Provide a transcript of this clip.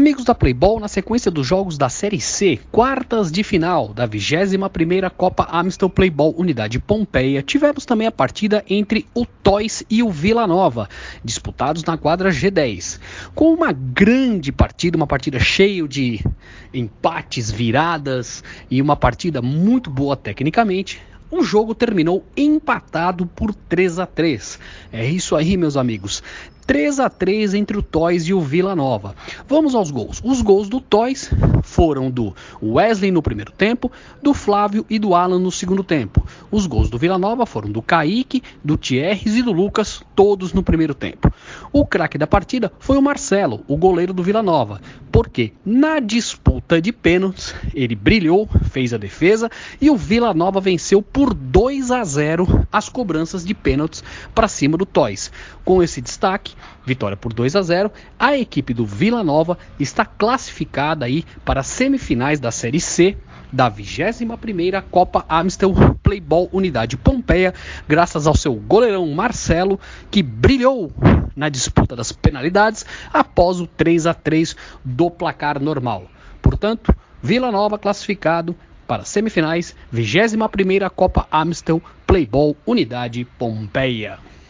Amigos da Playball, na sequência dos jogos da Série C, quartas de final da 21ª Copa Amstel Playball Unidade Pompeia, tivemos também a partida entre o Toys e o Vila Nova, disputados na quadra G10. Com uma grande partida, uma partida cheia de empates, viradas e uma partida muito boa tecnicamente, o jogo terminou empatado por 3 a 3. É isso aí, meus amigos. 3 a 3 entre o Toys e o Vila Nova. Vamos aos gols. Os gols do Toys foram do Wesley no primeiro tempo, do Flávio e do Alan no segundo tempo. Os gols do Vila Nova foram do Kaique, do Thierry e do Lucas, todos no primeiro tempo. O craque da partida foi o Marcelo, o goleiro do Vila Nova, porque na disputa de pênaltis ele brilhou, fez a defesa e o Vila Nova venceu por 2 a 0 as cobranças de pênaltis para cima do Toys. Com esse destaque, vitória por 2 a 0, a equipe do Vila Nova está classificada aí para as semifinais da Série C da 21ª Copa Amstel Playball Unidade Pompeia, graças ao seu goleirão Marcelo, que brilhou na disputa das penalidades após o 3 a 3 do placar normal. Portanto, Vila Nova classificado para semifinais, 21ª Copa Amstel Playball Unidade Pompeia.